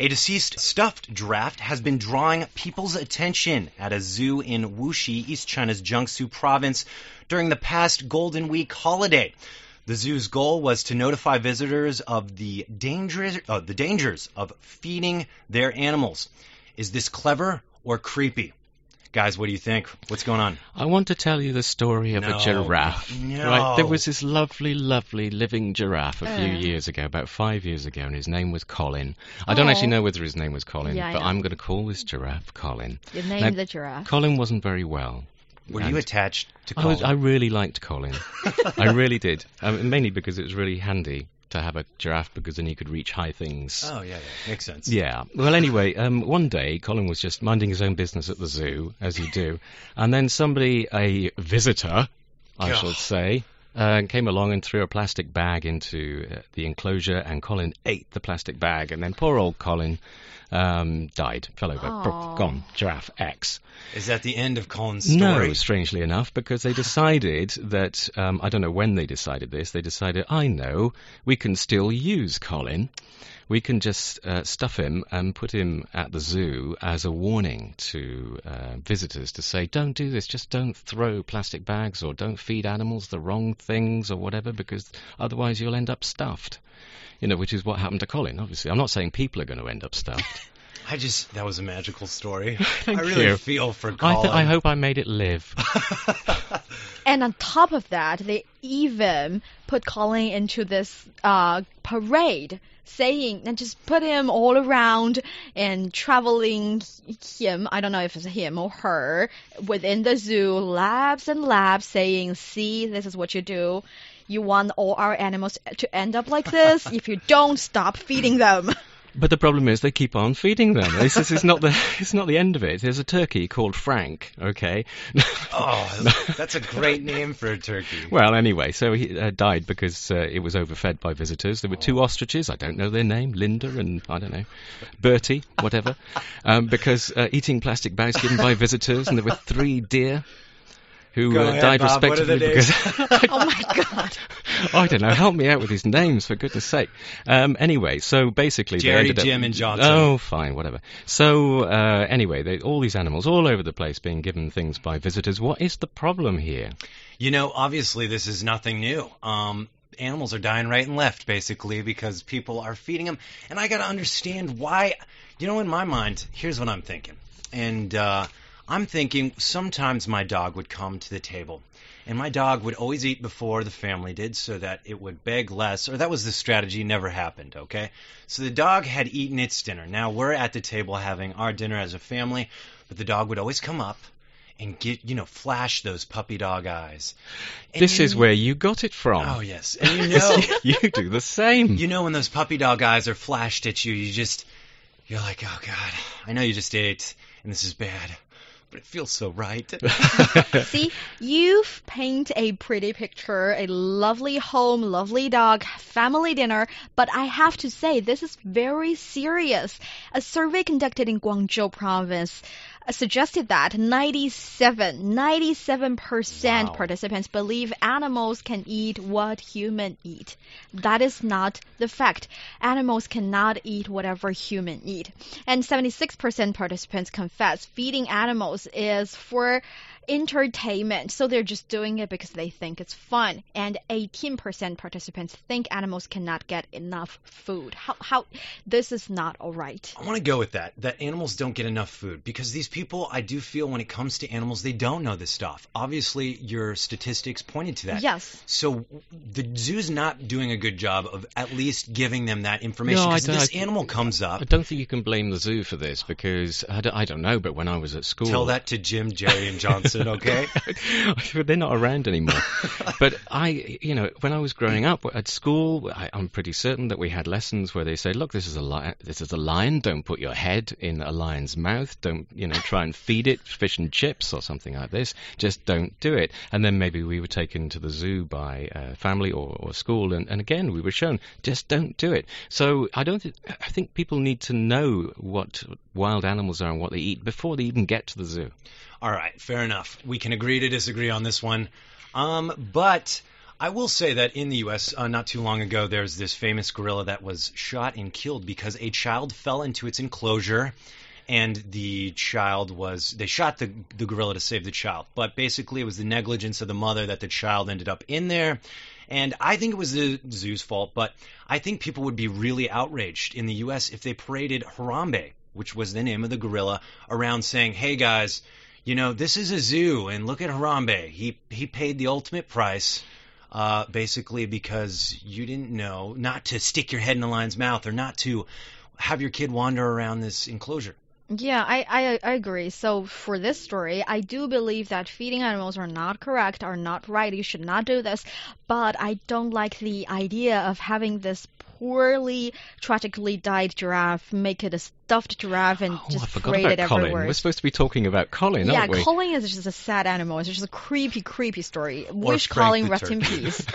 A deceased stuffed draft has been drawing people's attention at a zoo in Wuxi, East China's Jiangsu province, during the past Golden Week holiday. The zoo's goal was to notify visitors of the dangers, uh, the dangers of feeding their animals. Is this clever or creepy? Guys, what do you think? What's going on? I want to tell you the story of No. a giraffe. No. Right, there was this lovely, lovely living giraffe a few Uh. years ago, about five years ago, and his name was Colin. I don't Aw. actually know whether his name was Colin, Yeah, but. I'm going to call this giraffe Colin. You named Now, the giraffe. Colin wasn't very well. Were And you attached to I, Colin? was, I really liked Colin. I really did. Um, mainly because it was really handy to have a giraffe because then he could reach high things. oh yeah, yeah, makes sense. Yeah. Well, anyway, um, one day Colin was just minding his own business at the zoo, as you do, and then somebody, a visitor, I should say, uh, came along and threw a plastic bag into uh, the enclosure, and Colin ate the plastic bag, and then poor old Colin um, died, fell over, Aw. gone, giraffe X. Is that the end of Colin's story? No, strangely enough, because they decided that um, I don't know when they decided this. They decided, I know, we can still use Colin. We can just uh, stuff him and put him at the zoo as a warning to uh, visitors to say, don't do this. Just don't throw plastic bags or don't feed animals the wrong things or whatever, because otherwise you'll end up stuffed. You know, which is what happened to Colin. Obviously, I'm not saying people are going to end up stuffed. I just that was a magical story. Thank I really you. feel for I, th- I hope I made it live. And on top of that, they even put Colin into this uh, parade, saying and just put him all around and traveling him. I don't know if it's him or her within the zoo, labs and labs, saying, "See, this is what you do." You want all our animals to end up like this if you don't stop feeding them. But the problem is they keep on feeding them. This is it's not the it's not the end of it. There's a turkey called Frank. Okay. Oh, that's a great name for a turkey. well, anyway, so he uh, died because uh, it was overfed by visitors. There were two ostriches. I don't know their name, Linda and I don't know, Bertie, whatever. Um, because uh, eating plastic bags given by visitors, and there were three deer. Who uh, ahead, died Bob. What are the respectively because oh my god. I don't know. Help me out with his names, for goodness sake. Um, anyway, so basically, they Jerry, ended up- Jim, and Johnson. Oh, fine, whatever. So uh, anyway, they, all these animals all over the place being given things by visitors. What is the problem here? You know, obviously this is nothing new. Um, animals are dying right and left, basically, because people are feeding them. And I got to understand why. You know, in my mind, here's what I'm thinking. And uh, I'm thinking sometimes my dog would come to the table. And my dog would always eat before the family did so that it would beg less, or that was the strategy, never happened, okay? So the dog had eaten its dinner. Now we're at the table having our dinner as a family, but the dog would always come up and get, you know, flash those puppy dog eyes. And this you- is where you got it from. Oh, yes. And you know, you do the same. you know when those puppy dog eyes are flashed at you, you just, you're like, oh, God, I know you just ate, and this is bad, but it feels so right. See, you've painted a pretty picture, a lovely home, lovely dog, family dinner, but I have to say this is very serious. A survey conducted in Guangzhou province suggested that 97, 97% Wow. participants believe animals can eat what human eat. That is not the fact. Animals cannot eat whatever human eat. And 76% participants confess feeding animals is for entertainment. So they're just doing it because they think it's fun. And 18% participants think animals cannot get enough food. How, how, this is not alright. I want to go with that, that animals don't get enough food because these people, I do feel when it comes to animals, they don't know this stuff. Obviously, your statistics pointed to that. Yes. So the zoo's not doing a good job of at least giving them that information No, I because don't- this I- animal comes up. I don't think you can blame the zoo for this because I don't, I don't know, but when I was at school, Tell that to Jim, Jerry, and Johnson. person, okay? They're not around anymore. but I, you know, when I was growing up at school, I, I'm pretty certain that we had lessons where they say, "Look, this is a lion. This is a lion. Don't put your head in a lion's mouth. Don't, you know, try and feed it fish and chips or something like this. Just don't do it." And then maybe we were taken to the zoo by uh, family or, or school, and, and again we were shown, just don't do it. So I don't. Th- I think people need to know what wild animals are and what they eat before they even get to the zoo. All right, fair enough. We can agree to disagree on this one. Um, but I will say that in the U.S., uh, not too long ago, there's this famous gorilla that was shot and killed because a child fell into its enclosure. And the child was, they shot the, the gorilla to save the child. But basically, it was the negligence of the mother that the child ended up in there. And I think it was the zoo's fault, but I think people would be really outraged in the U.S. if they paraded Harambe, which was the name of the gorilla, around saying, hey guys, you know, this is a zoo, and look at Harambe. He, he paid the ultimate price. Uh, basically, because you didn't know not to stick your head in a lion's mouth or not to have your kid wander around this enclosure. Yeah, I, I, I agree. So for this story, I do believe that feeding animals are not correct, are not right. You should not do this. But I don't like the idea of having this poorly, tragically died giraffe, make it a stuffed giraffe, and oh, just I forgot parade about it Colin. everywhere. We're supposed to be talking about Colin, yeah, aren't we? Yeah, Colin is just a sad animal. It's just a creepy, creepy story. Or Wish Colin rest in peace.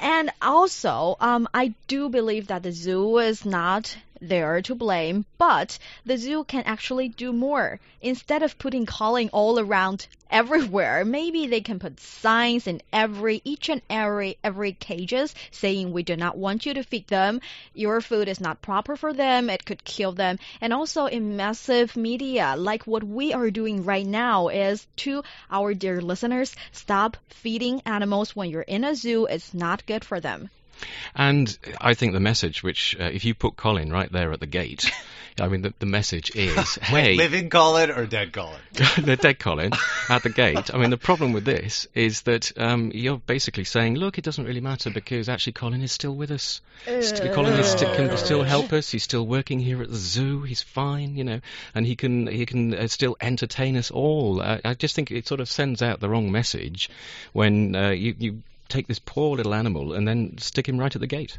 And also, um, I do believe that the zoo is not there to blame, but the zoo can actually do more. Instead of putting Colin all around everywhere, maybe they can put signs in every, each and every, every cages saying we do not want you to feed them. Your food is not proper for them. It could kill them. And also in massive media, like what we are doing right now is to our dear listeners, stop feeding animals when you're in a zoo. It's not good for them. And I think the message, which uh, if you put Colin right there at the gate, I mean, the, the message is, hey, Living Colin or dead Colin? the dead Colin at the gate. I mean, the problem with this is that um, you're basically saying, look, it doesn't really matter because actually Colin is still with us. St- Colin is sti- can still help us. He's still working here at the zoo. He's fine, you know, and he can he can uh, still entertain us all. Uh, I just think it sort of sends out the wrong message when uh, you you take this poor little animal and then stick him right at the gate.